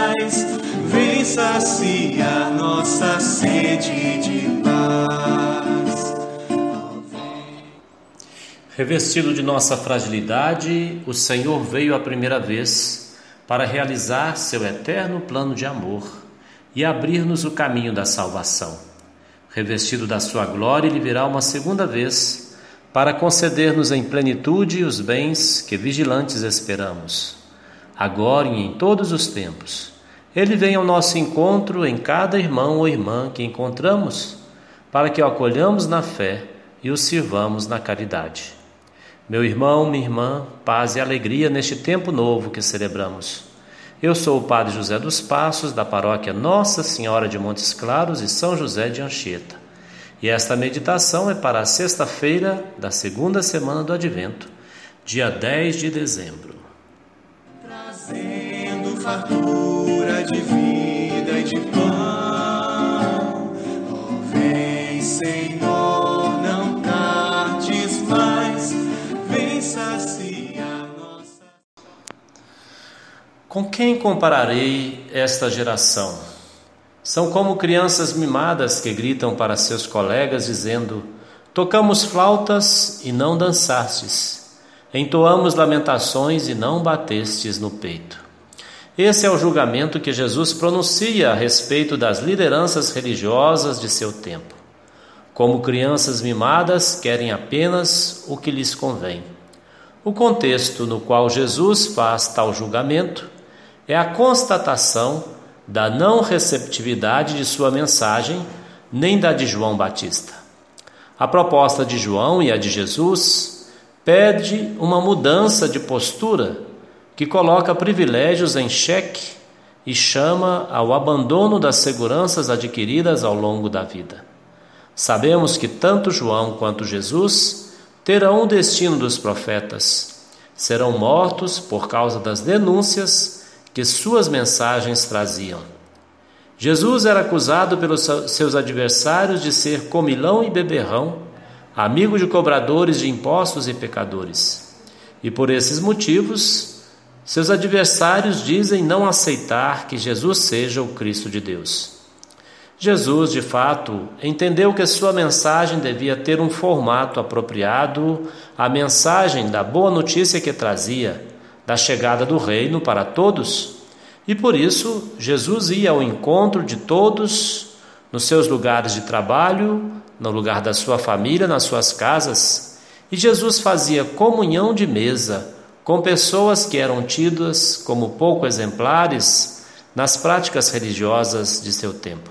paz, vem assim saciar nossa sede de paz. Revestido de nossa fragilidade, o Senhor veio a primeira vez para realizar seu eterno plano de amor e abrir-nos o caminho da salvação. Revestido da sua glória, ele virá uma segunda vez para conceder-nos em plenitude os bens que vigilantes esperamos, agora e em todos os tempos. Ele vem ao nosso encontro em cada irmão ou irmã que encontramos, para que o acolhamos na fé e o sirvamos na caridade. Meu irmão, minha irmã, paz e alegria neste tempo novo que celebramos. Eu sou o Padre José dos Passos, da paróquia Nossa Senhora de Montes Claros e São José de Anchieta. E esta meditação é para a sexta-feira da segunda semana do Advento, dia 10 de dezembro. Trazendo fartura de vida e de pão. Oh, vem, Senhor, não tardes mais, vem saciar nossa. Com quem compararei esta geração? São como crianças mimadas que gritam para seus colegas dizendo: Tocamos flautas e não dançastes, entoamos lamentações e não batestes no peito. Esse é o julgamento que Jesus pronuncia a respeito das lideranças religiosas de seu tempo. Como crianças mimadas, querem apenas o que lhes convém. O contexto no qual Jesus faz tal julgamento é a constatação da não receptividade de sua mensagem, nem da de João Batista. A proposta de João e a de Jesus pede uma mudança de postura que coloca privilégios em xeque e chama ao abandono das seguranças adquiridas ao longo da vida. Sabemos que tanto João quanto Jesus terão o destino dos profetas. Serão mortos por causa das denúncias que suas mensagens traziam. Jesus era acusado pelos seus adversários de ser comilão e beberrão, amigo de cobradores de impostos e pecadores. E por esses motivos, seus adversários dizem não aceitar que Jesus seja o Cristo de Deus. Jesus, de fato, entendeu que sua mensagem devia ter um formato apropriado à mensagem da boa notícia que trazia, da chegada do reino para todos, e por isso Jesus ia ao encontro de todos nos seus lugares de trabalho, no lugar da sua família, nas suas casas, e Jesus fazia comunhão de mesa com pessoas que eram tidas como pouco exemplares nas práticas religiosas de seu tempo.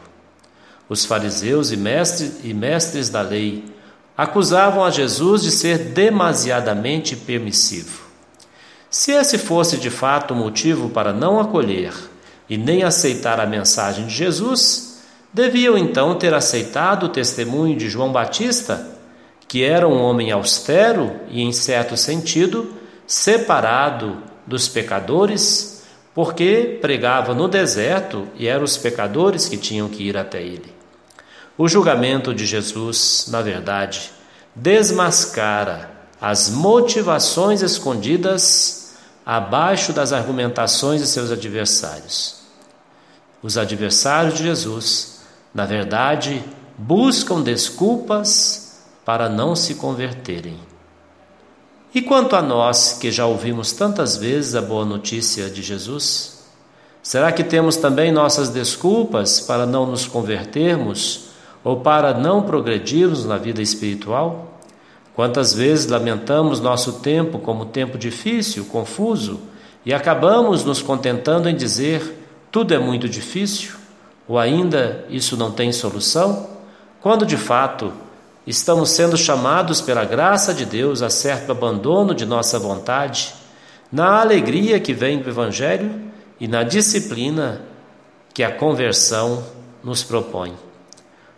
Os fariseus e mestres, e mestres da lei acusavam a Jesus de ser demasiadamente permissivo. Se esse fosse de fato o motivo para não acolher e nem aceitar a mensagem de Jesus, deviam então ter aceitado o testemunho de João Batista, que era um homem austero e, em certo sentido, separado dos pecadores, porque pregava no deserto e eram os pecadores que tinham que ir até ele. O julgamento de Jesus, na verdade, desmascara as motivações escondidas abaixo das argumentações de seus adversários. Os adversários de Jesus, na verdade, buscam desculpas para não se converterem. E quanto a nós que já ouvimos tantas vezes a boa notícia de Jesus, será que temos também nossas desculpas para não nos convertermos ou para não progredirmos na vida espiritual? Quantas vezes lamentamos nosso tempo como tempo difícil, confuso, e acabamos nos contentando em dizer tudo é muito difícil, ou ainda isso não tem solução, quando de fato estamos sendo chamados pela graça de Deus a certo abandono de nossa vontade, na alegria que vem do Evangelho e na disciplina que a conversão nos propõe.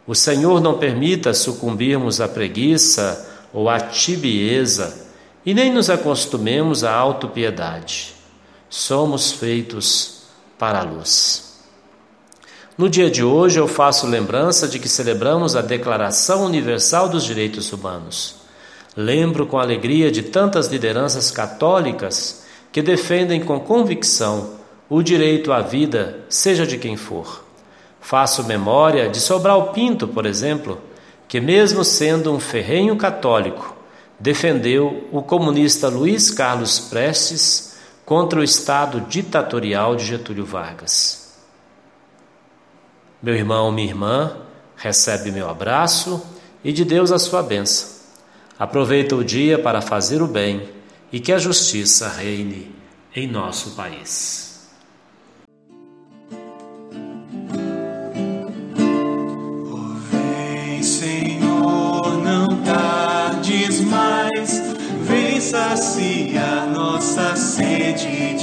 O Senhor não permita sucumbirmos à preguiça ou à tibieza e nem nos acostumemos à autopiedade. Somos feitos para a luz. No dia de hoje eu faço lembrança de que celebramos a Declaração Universal dos Direitos Humanos. Lembro com alegria de tantas lideranças católicas que defendem com convicção o direito à vida, seja de quem for. Faço memória de Sobral Pinto, por exemplo, que, mesmo sendo um ferrenho católico, defendeu o comunista Luiz Carlos Prestes contra o Estado ditatorial de Getúlio Vargas. Meu irmão, minha irmã, recebe meu abraço e de Deus a sua bênção. Aproveita o dia para fazer o bem e que a justiça reine em nosso país. sacia nossa sede